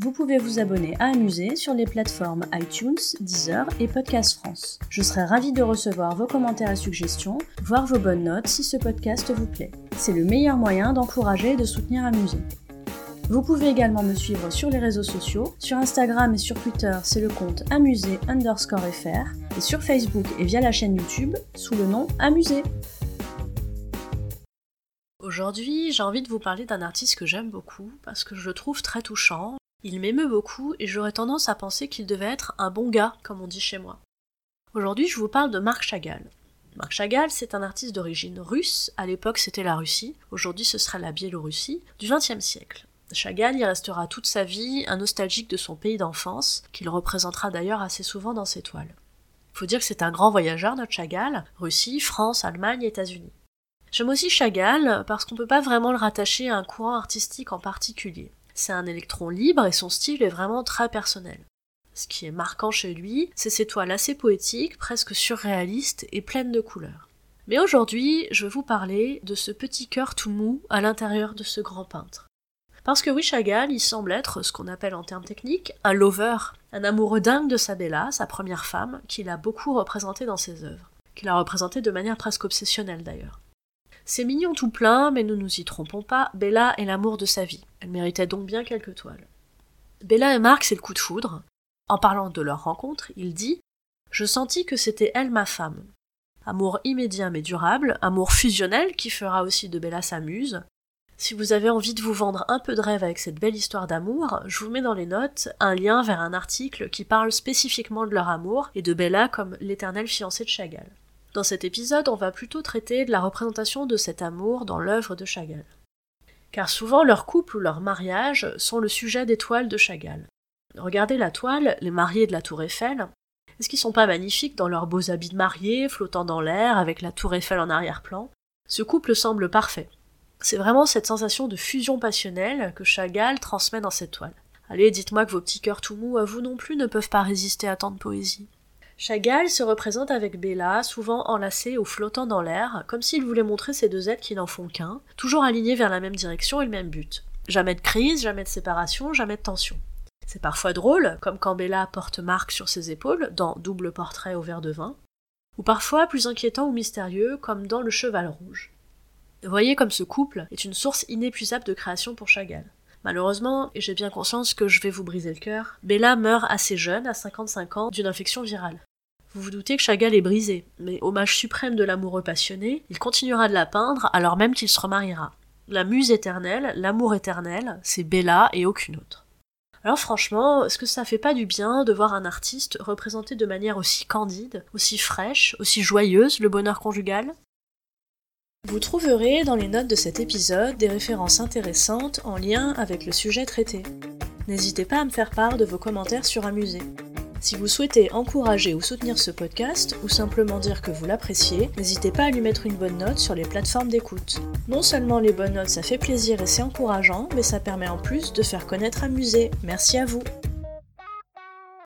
Vous pouvez vous abonner à Amuser sur les plateformes iTunes, Deezer et Podcast France. Je serai ravie de recevoir vos commentaires et suggestions, voire vos bonnes notes si ce podcast vous plaît. C'est le meilleur moyen d'encourager et de soutenir Amuser. Vous pouvez également me suivre sur les réseaux sociaux. Sur Instagram et sur Twitter, c'est le compte amusé underscore fr. Et sur Facebook et via la chaîne YouTube, sous le nom Amusé. Aujourd'hui, j'ai envie de vous parler d'un artiste que j'aime beaucoup parce que je le trouve très touchant. Il m'émeut beaucoup et j'aurais tendance à penser qu'il devait être un bon gars, comme on dit chez moi. Aujourd'hui, je vous parle de Marc Chagall. Marc Chagall, c'est un artiste d'origine russe, à l'époque c'était la Russie, aujourd'hui ce serait la Biélorussie, du XXe siècle. Chagall y restera toute sa vie un nostalgique de son pays d'enfance, qu'il représentera d'ailleurs assez souvent dans ses toiles. Faut dire que c'est un grand voyageur, notre Chagall, Russie, France, Allemagne, États-Unis. J'aime aussi Chagall parce qu'on peut pas vraiment le rattacher à un courant artistique en particulier. C'est un électron libre et son style est vraiment très personnel. Ce qui est marquant chez lui, c'est ses toiles assez poétiques, presque surréalistes et pleines de couleurs. Mais aujourd'hui, je vais vous parler de ce petit cœur tout mou à l'intérieur de ce grand peintre. Parce que oui, Chagall, il semble être ce qu'on appelle en termes techniques un lover, un amoureux dingue de sa Bella, sa première femme, qu'il a beaucoup représenté dans ses œuvres, qu'il a représenté de manière presque obsessionnelle d'ailleurs. C'est mignon tout plein, mais ne nous y trompons pas, Bella est l'amour de sa vie. Elle méritait donc bien quelques toiles. Bella et Marc, c'est le coup de foudre. En parlant de leur rencontre, il dit Je sentis que c'était elle ma femme. Amour immédiat mais durable, amour fusionnel qui fera aussi de Bella sa muse, si vous avez envie de vous vendre un peu de rêve avec cette belle histoire d'amour, je vous mets dans les notes un lien vers un article qui parle spécifiquement de leur amour et de Bella comme l'éternelle fiancée de Chagall. Dans cet épisode, on va plutôt traiter de la représentation de cet amour dans l'œuvre de Chagall. Car souvent leur couple ou leur mariage sont le sujet des toiles de Chagall. Regardez la toile, les mariés de la tour Eiffel. Est-ce qu'ils sont pas magnifiques dans leurs beaux habits de mariés, flottant dans l'air avec la tour Eiffel en arrière-plan? Ce couple semble parfait. C'est vraiment cette sensation de fusion passionnelle que Chagall transmet dans cette toile. Allez, dites-moi que vos petits cœurs tout mous à vous non plus ne peuvent pas résister à tant de poésie. Chagall se représente avec Bella, souvent enlacée ou flottant dans l'air, comme s'il voulait montrer ces deux êtres qui n'en font qu'un, toujours alignés vers la même direction et le même but. Jamais de crise, jamais de séparation, jamais de tension. C'est parfois drôle, comme quand Bella porte Marc sur ses épaules, dans Double portrait au verre de vin, ou parfois plus inquiétant ou mystérieux, comme dans Le Cheval Rouge. Voyez comme ce couple est une source inépuisable de création pour Chagall. Malheureusement, et j'ai bien conscience que je vais vous briser le cœur, Bella meurt assez jeune, à 55 ans, d'une infection virale. Vous vous doutez que Chagall est brisé, mais hommage suprême de l'amoureux passionné, il continuera de la peindre alors même qu'il se remariera. La muse éternelle, l'amour éternel, c'est Bella et aucune autre. Alors franchement, est-ce que ça fait pas du bien de voir un artiste représenter de manière aussi candide, aussi fraîche, aussi joyeuse le bonheur conjugal? Vous trouverez dans les notes de cet épisode des références intéressantes en lien avec le sujet traité. N'hésitez pas à me faire part de vos commentaires sur Amuser. Si vous souhaitez encourager ou soutenir ce podcast, ou simplement dire que vous l'appréciez, n'hésitez pas à lui mettre une bonne note sur les plateformes d'écoute. Non seulement les bonnes notes ça fait plaisir et c'est encourageant, mais ça permet en plus de faire connaître Amuser. Merci à vous